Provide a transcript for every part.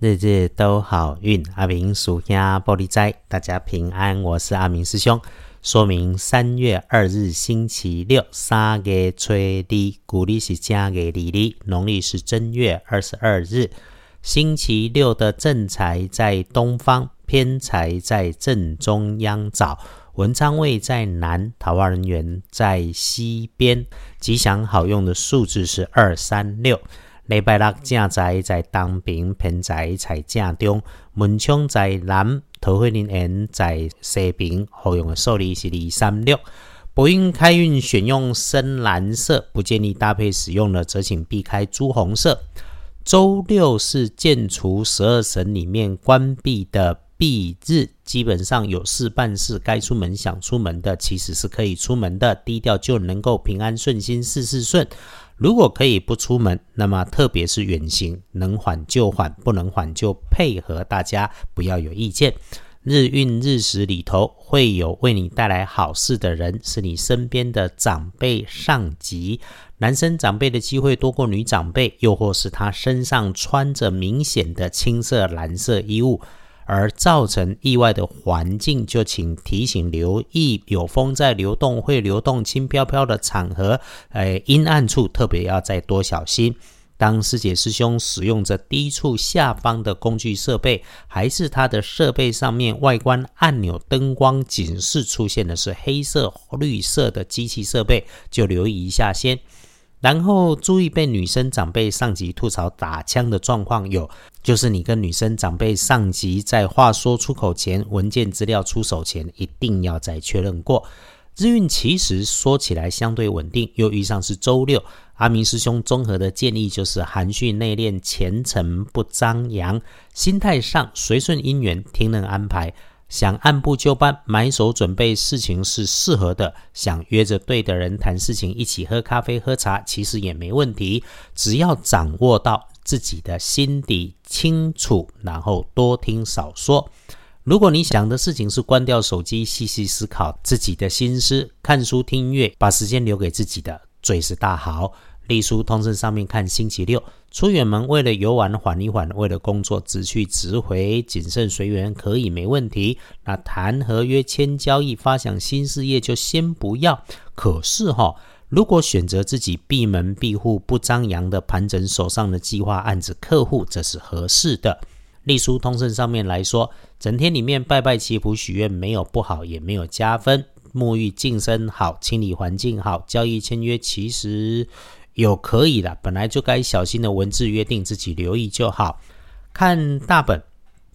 日日都好运，阿明属下玻璃斋，大家平安。我是阿明师兄。说明三月二日星期六，三月初二，古历是正月二日，农历是正月二十二日。星期六的正财在东方，偏财在正中央找，文昌位在南，桃花人员在西边。吉祥好用的数字是二三六。礼拜六正在在东平平在在正中，门窗在南，桃花林园在西平。好用的数字是二三六。博运开运选用深蓝色，不建议搭配使用的，则请避开朱红色。周六是建除十二神里面关闭的闭日，基本上有事办事，该出门想出门的，其实是可以出门的，低调就能够平安顺心，事事顺。如果可以不出门，那么特别是远行，能缓就缓，不能缓就配合大家，不要有意见。日运日时里头会有为你带来好事的人，是你身边的长辈、上级。男生长辈的机会多过女长辈，又或是他身上穿着明显的青色、蓝色衣物。而造成意外的环境，就请提醒留意，有风在流动，会流动轻飘飘的场合，诶，阴暗处特别要再多小心。当师姐师兄使用着低处下方的工具设备，还是他的设备上面外观按钮、灯光警示出现的是黑色、绿色的机器设备，就留意一下先。然后注意被女生长辈上级吐槽打枪的状况有，就是你跟女生长辈上级在话说出口前，文件资料出手前，一定要再确认过。日运其实说起来相对稳定，又遇上是周六，阿明师兄综合的建议就是含蓄内敛，前程不张扬，心态上随顺因缘，听任安排。想按部就班买手准备事情是适合的，想约着对的人谈事情，一起喝咖啡喝茶，其实也没问题。只要掌握到自己的心底清楚，然后多听少说。如果你想的事情是关掉手机，细细思考自己的心思，看书听音乐，把时间留给自己的，最是大好。隶书通胜上面看星期六出远门，为了游玩缓一缓，为了工作直去直回，谨慎随缘可以没问题。那谈合约、签交易、发想新事业就先不要。可是哈，如果选择自己闭门闭户、不张扬的盘整手上的计划案子、客户，这是合适的。隶书通胜上面来说，整天里面拜拜祈福许愿没有不好，也没有加分。沐浴净身好，清理环境好，交易签约其实。有可以的，本来就该小心的文字约定，自己留意就好。看大本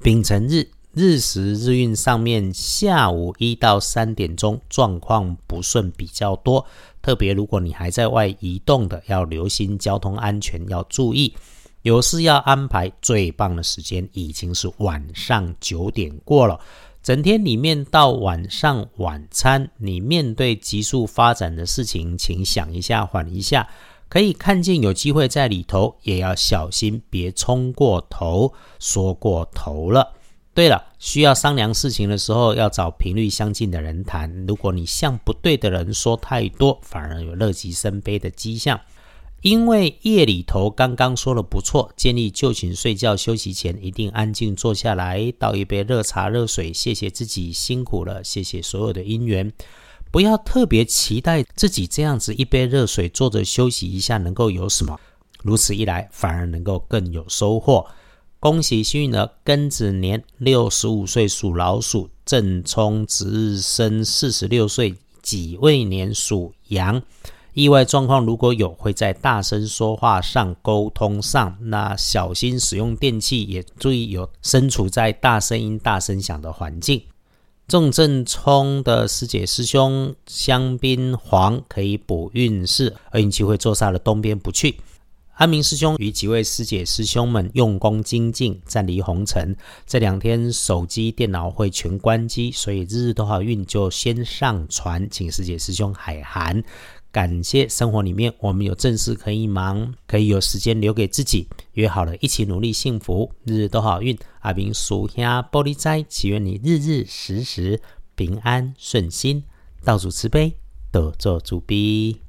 丙辰日日时日运上面，下午一到三点钟状况不顺比较多，特别如果你还在外移动的，要留心交通安全，要注意。有事要安排，最棒的时间已经是晚上九点过了。整天里面到晚上晚餐，你面对急速发展的事情，请想一下，缓一下。可以看见有机会在里头，也要小心，别冲过头，说过头了。对了，需要商量事情的时候，要找频率相近的人谈。如果你向不对的人说太多，反而有乐极生悲的迹象。因为夜里头刚刚说了不错，建议就寝睡觉休息前一定安静坐下来，倒一杯热茶热水，谢谢自己辛苦了，谢谢所有的因缘。不要特别期待自己这样子一杯热水坐着休息一下能够有什么，如此一来反而能够更有收获。恭喜幸运儿庚子年六十五岁属老鼠，正冲值日生四十六岁己未年属羊。意外状况如果有，会在大声说话上沟通上，那小心使用电器，也注意有身处在大声音、大声响的环境。重正冲的师姐师兄香槟黄可以补运势，而运气会坐煞了东边不去。安明师兄与几位师姐师兄们用功精进，暂离红尘。这两天手机电脑会全关机，所以日日都好运就先上传，请师姐师兄海涵。感谢生活里面我们有正事可以忙，可以有时间留给自己。约好了一起努力，幸福日日都好运。阿明属下玻璃斋，祈愿你日日时时平安顺心，道主慈悲，得做主逼。